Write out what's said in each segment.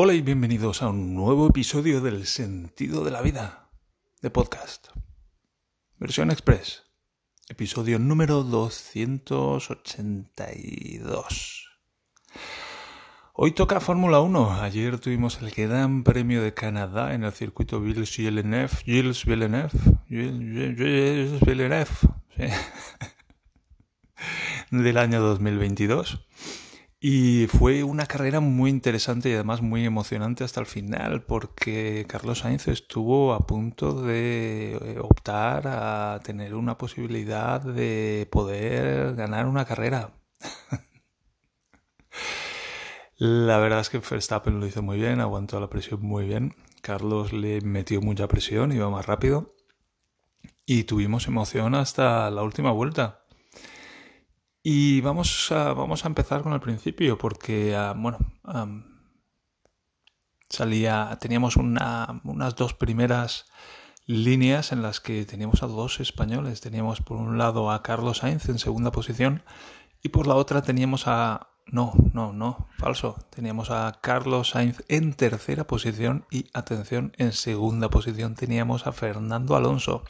Hola y bienvenidos a un nuevo episodio del Sentido de la Vida de podcast. Versión express. Episodio número 282. Hoy toca Fórmula 1. Ayer tuvimos el Gran Premio de Canadá en el circuito Gilles Villeneuve. Gilles Villeneuve. Gilles Villeneuve. Sí. del año 2022. Y fue una carrera muy interesante y además muy emocionante hasta el final, porque Carlos Sainz estuvo a punto de eh, optar a tener una posibilidad de poder ganar una carrera. la verdad es que Verstappen lo hizo muy bien, aguantó la presión muy bien. Carlos le metió mucha presión, iba más rápido. Y tuvimos emoción hasta la última vuelta. Y vamos a, vamos a empezar con el principio, porque, ah, bueno, salía, teníamos una, unas dos primeras líneas en las que teníamos a dos españoles. Teníamos por un lado a Carlos Sainz en segunda posición y por la otra teníamos a... No, no, no, falso. Teníamos a Carlos Sainz en tercera posición y, atención, en segunda posición teníamos a Fernando Alonso.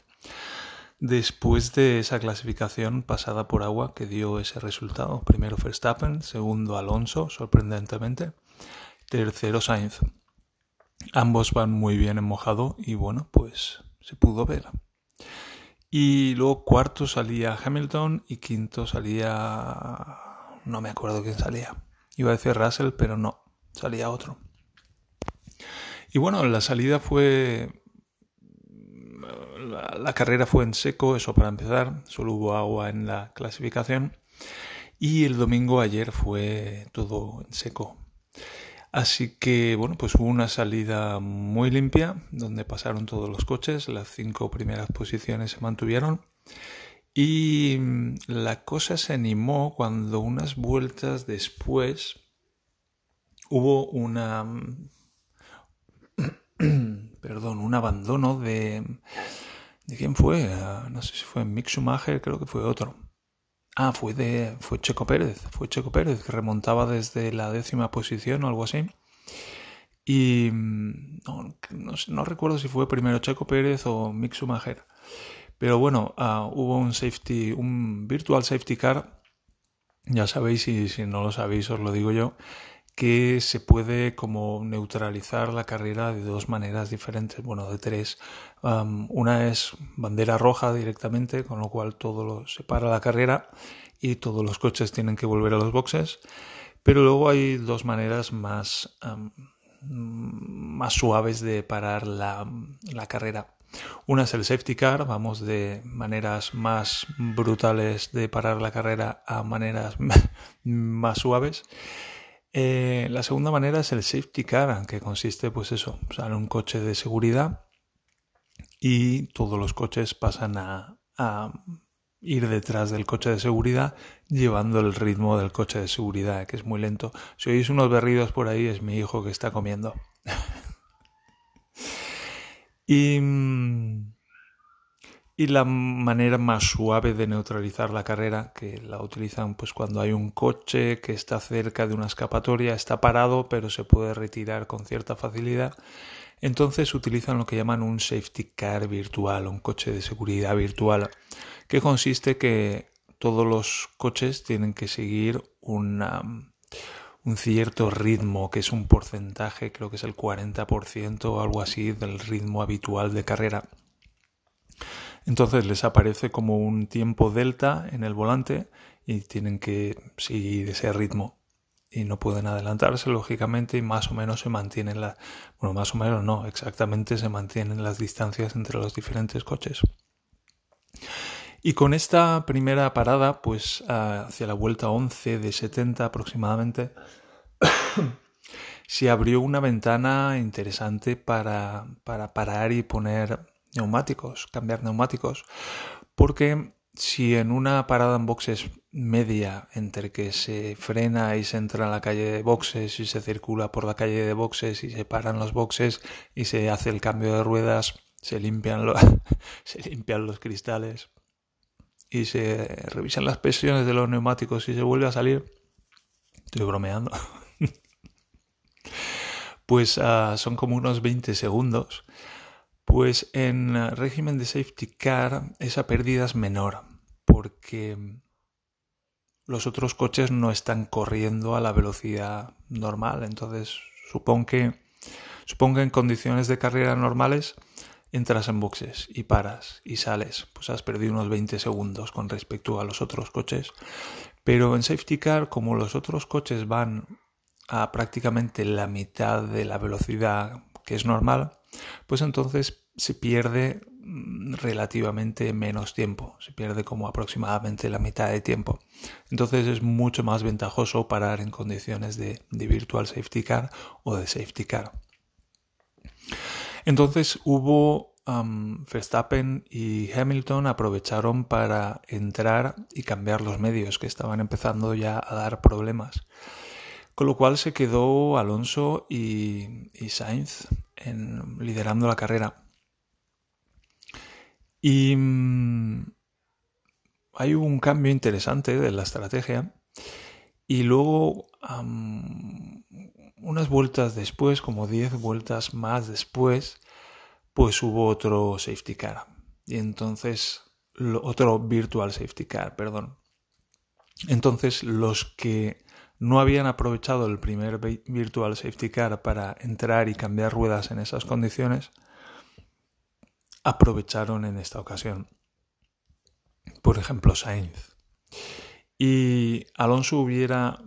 Después de esa clasificación pasada por agua que dio ese resultado, primero Verstappen, segundo Alonso, sorprendentemente, tercero Sainz. Ambos van muy bien en mojado y bueno, pues se pudo ver. Y luego cuarto salía Hamilton y quinto salía... no me acuerdo quién salía. Iba a decir Russell, pero no, salía otro. Y bueno, la salida fue la, carrera fue en seco, eso para empezar, solo hubo agua en la clasificación. Y el domingo ayer fue todo en seco. Así que, bueno, pues hubo una salida muy limpia, donde pasaron todos los coches, las cinco primeras posiciones se mantuvieron. Y mm, la cosa se animó cuando unas vueltas después hubo una... Perdón, un abandono de ¿De quién fue? Ah, no sé si fue Mick Schumacher, creo que fue otro. Ah, fue de fue Checo Pérez, fue Checo Pérez que remontaba desde la décima posición o algo así. Y mm, no, recuerdo si fue primero Checo Pérez o Mick Schumacher. Pero bueno, ah, hubo un safety, un virtual safety car. Ya sabéis, y si no lo sabéis, os lo digo yo, que se puede como neutralizar la carrera de dos maneras diferentes, bueno, de tres. una es bandera roja directamente, con lo cual todo lo separa la carrera y todos los coches tienen que volver a los boxes. Pero luego hay dos maneras más, más suaves de parar la, la carrera. Una es el safety car, vamos de maneras más brutales de parar la carrera a maneras más suaves. Eh, la segunda manera es el safety car, que consiste, pues eso, sale un coche de seguridad y todos los coches pasan a, ir detrás del coche de seguridad llevando el ritmo del coche de seguridad, que es muy lento. Si oís unos berridos por ahí, es mi hijo que está comiendo. y mm, y la manera más suave de neutralizar la carrera, que la utilizan pues cuando hay un coche que está cerca de una escapatoria, está parado pero se puede retirar con cierta facilidad, entonces utilizan lo que llaman un safety car virtual, un coche de seguridad virtual, que consiste que todos los coches tienen que seguir un cierto ritmo, que es un porcentaje, creo que es el 40% o algo así del ritmo habitual de carrera entonces les aparece como un tiempo delta en el volante y tienen que seguir ese ritmo. Y no pueden adelantarse lógicamente y más o menos se mantienen las bueno más o menos no exactamente se mantienen las distancias entre los diferentes coches. Y con esta primera parada pues hacia la vuelta 11 de 70 aproximadamente se abrió una ventana interesante para, para parar y poner neumáticos, cambiar neumáticos, porque si en una parada en boxes media entre que se frena y se entra a la calle de boxes y se circula por la calle de boxes y se paran los boxes y se hace el cambio de ruedas, se limpian, se limpian los cristales y se revisan las presiones de los neumáticos y se vuelve a salir, estoy bromeando, pues ah, son como unos 20 segundos. Pues en régimen de safety car esa pérdida es menor porque los otros coches no están corriendo a la velocidad normal. Entonces, supongo que, supongo que en condiciones de carrera normales entras en boxes y paras y sales. Pues has perdido unos 20 segundos con respecto a los otros coches. Pero en safety car, como los otros coches van a prácticamente la mitad de la velocidad que es normal, pues entonces se pierde mm, relativamente menos tiempo, se pierde como aproximadamente la mitad de tiempo. Entonces es mucho más ventajoso parar en condiciones de, virtual safety car o de safety car. Entonces hubo Verstappen y Hamilton aprovecharon para entrar y cambiar los medios que estaban empezando ya a dar problemas. Con lo cual se quedó Alonso y, Sainz liderando la carrera. Y mm, hay un cambio interesante de la estrategia. Y luego, unas vueltas después, como 10 vueltas más después, pues hubo otro safety car. Y entonces, otro virtual safety car, perdón. Entonces, los que no habían aprovechado el primer Virtual Safety Car para entrar y cambiar ruedas en esas condiciones, aprovecharon en esta ocasión. Por ejemplo, Sainz. Y Alonso hubiera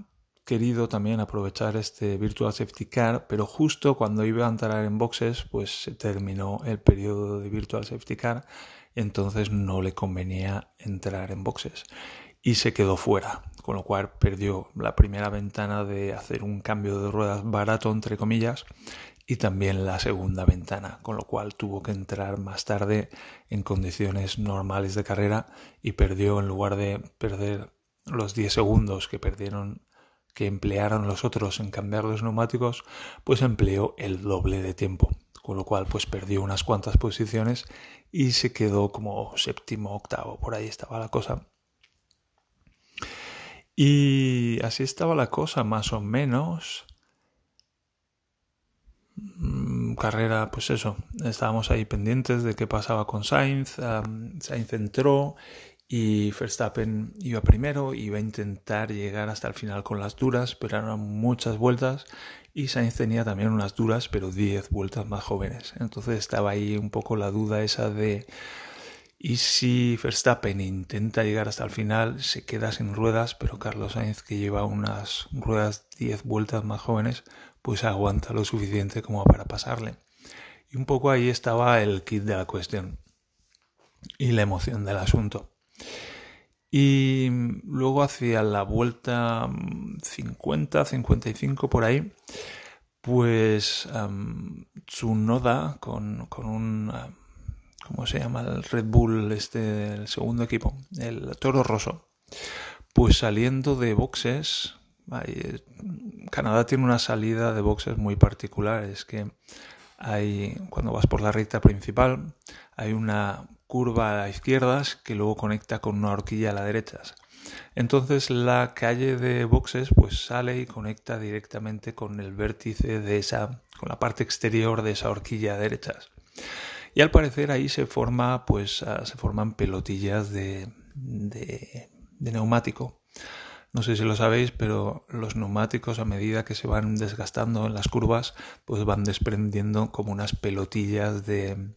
querido también aprovechar este Virtual Safety Car, pero justo cuando iba a entrar en boxes, pues se terminó el periodo de Virtual Safety Car, entonces no le convenía entrar en boxes y se quedó fuera, con lo cual perdió la primera ventana de hacer un cambio de ruedas barato, entre comillas, y también la segunda ventana, con lo cual tuvo que entrar más tarde en condiciones normales de carrera y perdió en lugar de perder los 10 segundos que perdieron que emplearon los otros en cambiar los neumáticos, pues empleó el doble de tiempo, con lo cual pues perdió unas cuantas posiciones y se quedó como séptimo, octavo, por ahí estaba la cosa y así estaba la cosa, más o menos. Mm, carrera, pues eso, estábamos ahí pendientes de qué pasaba con Sainz. Sainz entró y Verstappen iba primero, iba a intentar llegar hasta el final con las duras, pero eran muchas vueltas y Sainz tenía también unas duras, pero 10 vueltas más jóvenes. Entonces estaba ahí un poco la duda esa de y si Verstappen intenta llegar hasta el final, se queda sin ruedas, pero Carlos Sainz, que lleva unas ruedas 10 vueltas más jóvenes, pues aguanta lo suficiente como para pasarle. Y un poco ahí estaba el kit de la cuestión y la emoción del asunto. Y luego hacia la vuelta 50, 55 por ahí, pues Tsunoda con, con un ¿cómo se llama? El Red Bull, este, el segundo equipo, el Toro Rosso. Pues saliendo de boxes, Canadá tiene una salida de boxes muy particular, es que hay, cuando vas por la recta principal, hay una curva a la izquierda que luego conecta con una horquilla a la derecha. Entonces la calle de boxes pues sale y conecta directamente con el vértice de esa, con la parte exterior de esa horquilla a derechas. Y al parecer ahí se forma, pues, ah, se forman pelotillas de, de, neumático. No sé si lo sabéis, pero los neumáticos a medida que se van desgastando en las curvas, pues van desprendiendo como unas pelotillas de,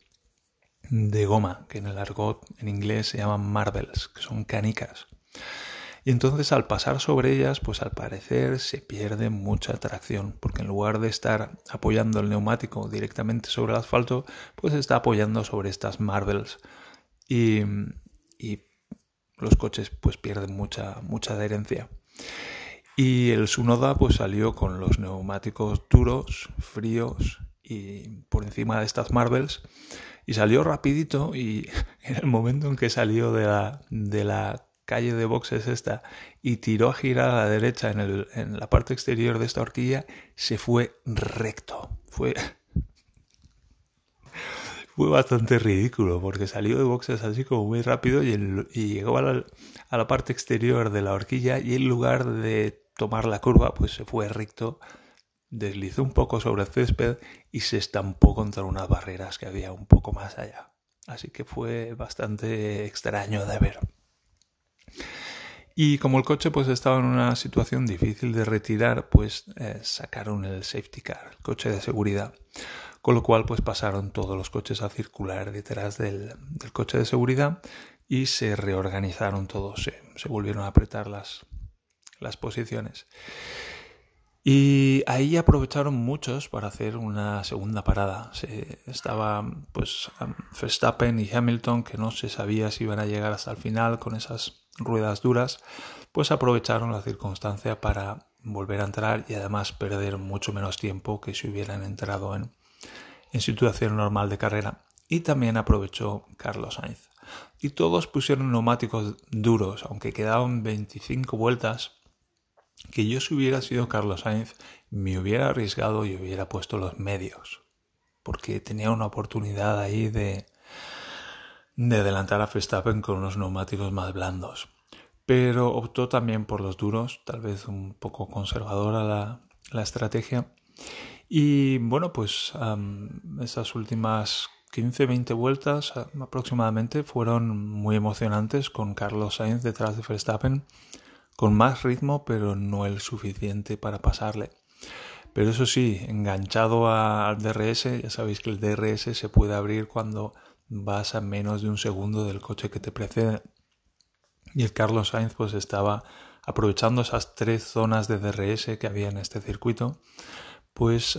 de goma, que en el argot en inglés se llaman marbles, que son canicas. Y entonces al pasar sobre ellas, pues al parecer se pierde mucha tracción, porque en lugar de estar apoyando el neumático directamente sobre el asfalto, pues está apoyando sobre estas marbles. Y, los coches pues pierden mucha, mucha adherencia. Y el Sunoda pues salió con los neumáticos duros, fríos y por encima de estas marbles y salió rapidito y en el momento en que salió de la, de la calle de boxes esta y tiró a girar a la derecha en, el, en la parte exterior de esta horquilla, se fue recto. Fue, fue bastante ridículo porque salió de boxes así como muy rápido y, llegó a la, a la, parte exterior de la horquilla y en lugar de tomar la curva pues se fue recto deslizó un poco sobre el césped y se estampó contra unas barreras que había un poco más allá. Así que fue bastante extraño de ver. Y como el coche pues estaba en una situación difícil de retirar, pues eh, sacaron el safety car, el coche de seguridad. Con lo cual pues pasaron todos los coches a circular detrás del, coche de seguridad y se reorganizaron todos, se, volvieron a apretar las, las posiciones. Y ahí aprovecharon muchos para hacer una segunda parada. Se, estaba pues Verstappen y Hamilton que no se sabía si iban a llegar hasta el final con esas ruedas duras, pues aprovecharon la circunstancia para volver a entrar y además perder mucho menos tiempo que si hubieran entrado en, en situación normal de carrera. Y también aprovechó Carlos Sainz. Y todos pusieron neumáticos duros, aunque quedaban 25 vueltas que yo si hubiera sido Carlos Sainz me hubiera arriesgado y hubiera puesto los medios, porque tenía una oportunidad ahí de, de adelantar a Verstappen con unos neumáticos más blandos. Pero optó también por los duros, tal vez un poco conservadora la, estrategia. Y bueno, pues esas últimas 15-20 vueltas aproximadamente fueron muy emocionantes con Carlos Sainz detrás de Verstappen con más ritmo, pero no el suficiente para pasarle. Pero eso sí, enganchado al DRS, ya sabéis que el DRS se puede abrir cuando vas a menos de un segundo del coche que te precede. Y el Carlos Sainz pues estaba aprovechando esas tres zonas de DRS que había en este circuito, pues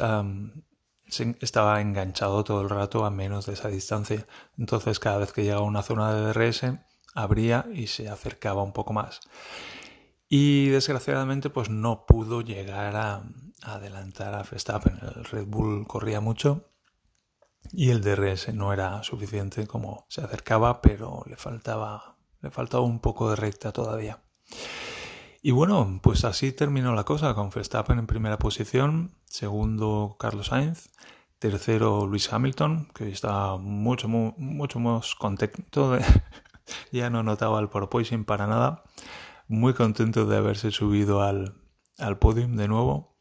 estaba enganchado todo el rato a menos de esa distancia. Entonces cada vez que llegaba a una zona de DRS, abría y se acercaba un poco más. Y desgraciadamente pues no pudo llegar a, adelantar a Verstappen. El Red Bull corría mucho y el DRS no era suficiente como se acercaba, pero le faltaba, le faltaba un poco de recta todavía. Y bueno, pues así terminó la cosa con Verstappen en primera posición, segundo Carlos Sainz, tercero Luis Hamilton, que estaba mucho, mucho más contento, ya no notaba el porpoising para nada muy contento de haberse subido al, al podium de nuevo.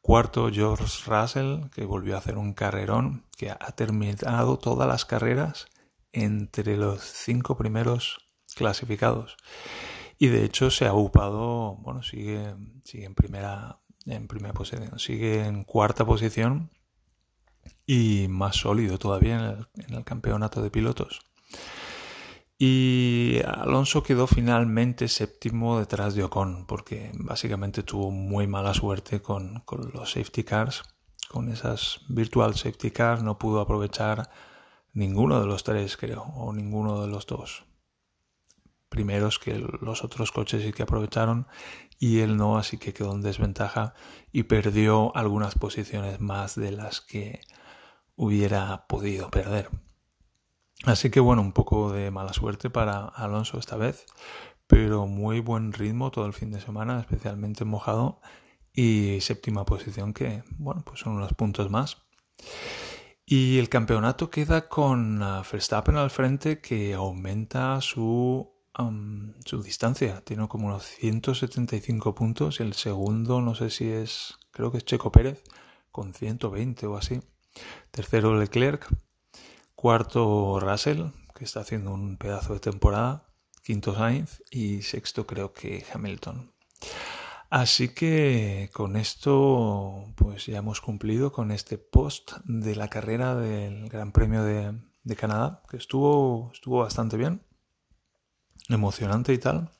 Cuarto, George Russell, que volvió a hacer un carrerón, que ha terminado todas las carreras entre los cinco primeros clasificados. Y de hecho se ha upado, bueno, sigue, sigue en primera, en primera posición, sigue en cuarta posición y más sólido todavía en el campeonato de pilotos. Y Alonso quedó finalmente séptimo detrás de Ocon, porque básicamente tuvo muy mala suerte con, los safety cars, con esas virtual safety cars, no pudo aprovechar ninguno de los tres, creo, o ninguno de los dos primeros que los otros coches sí que aprovecharon y él no, así que quedó en desventaja y perdió algunas posiciones más de las que hubiera podido perder. Así que bueno, un poco de mala suerte para Alonso esta vez, pero muy buen ritmo todo el fin de semana, especialmente mojado y séptima posición que, bueno, pues son unos puntos más. Y el campeonato queda con uh, Verstappen al frente que aumenta su, su distancia. Tiene como unos 175 puntos y el segundo no sé si es, creo que es Checo Pérez con 120 o así. Tercero Leclerc Cuarto Russell, que está haciendo un pedazo de temporada. Quinto Sainz y sexto creo que Hamilton. Así que con esto pues ya hemos cumplido con este post de la carrera del Gran Premio de, Canadá, que estuvo, estuvo bastante bien, emocionante y tal.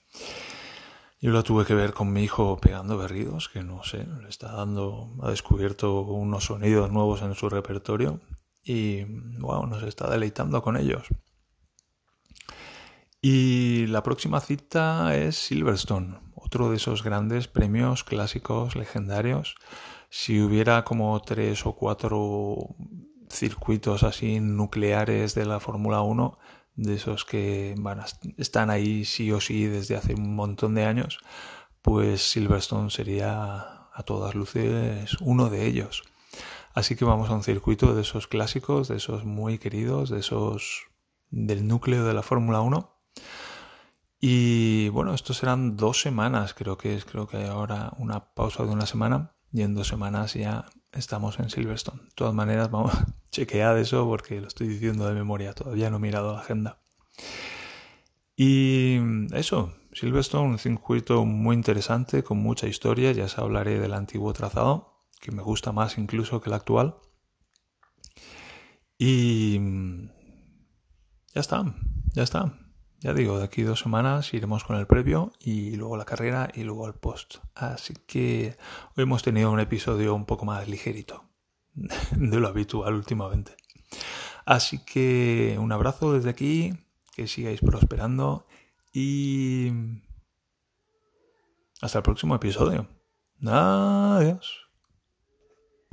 Yo lo tuve que ver con mi hijo pegando berridos, que no sé, le está dando, ha descubierto unos sonidos nuevos en su repertorio y wow, nos está deleitando con ellos. Y la próxima cita es Silverstone, otro de esos grandes premios clásicos legendarios. Si hubiera como tres o cuatro circuitos así nucleares de la Fórmula 1, de esos que están ahí sí o sí desde hace un montón de años, pues Silverstone sería a todas luces uno de ellos. Así que vamos a un circuito de esos clásicos, de esos muy queridos, de esos del núcleo de la Fórmula 1. Y bueno, estos serán dos semanas, creo que es, creo que hay ahora una pausa de una semana y en dos semanas ya estamos en Silverstone. De todas maneras, vamos a chequear eso porque lo estoy diciendo de memoria, todavía no he mirado la agenda. Y eso, Silverstone, un circuito muy interesante, con mucha historia, ya os hablaré del antiguo trazado, que me gusta más incluso que el actual. Y ya está, ya está. Ya digo, de aquí dos semanas iremos con el previo y luego la carrera y luego el post. Así que hoy hemos tenido un episodio un poco más ligerito de lo habitual últimamente. Así que un abrazo desde aquí, que sigáis prosperando y hasta el próximo episodio. Adiós.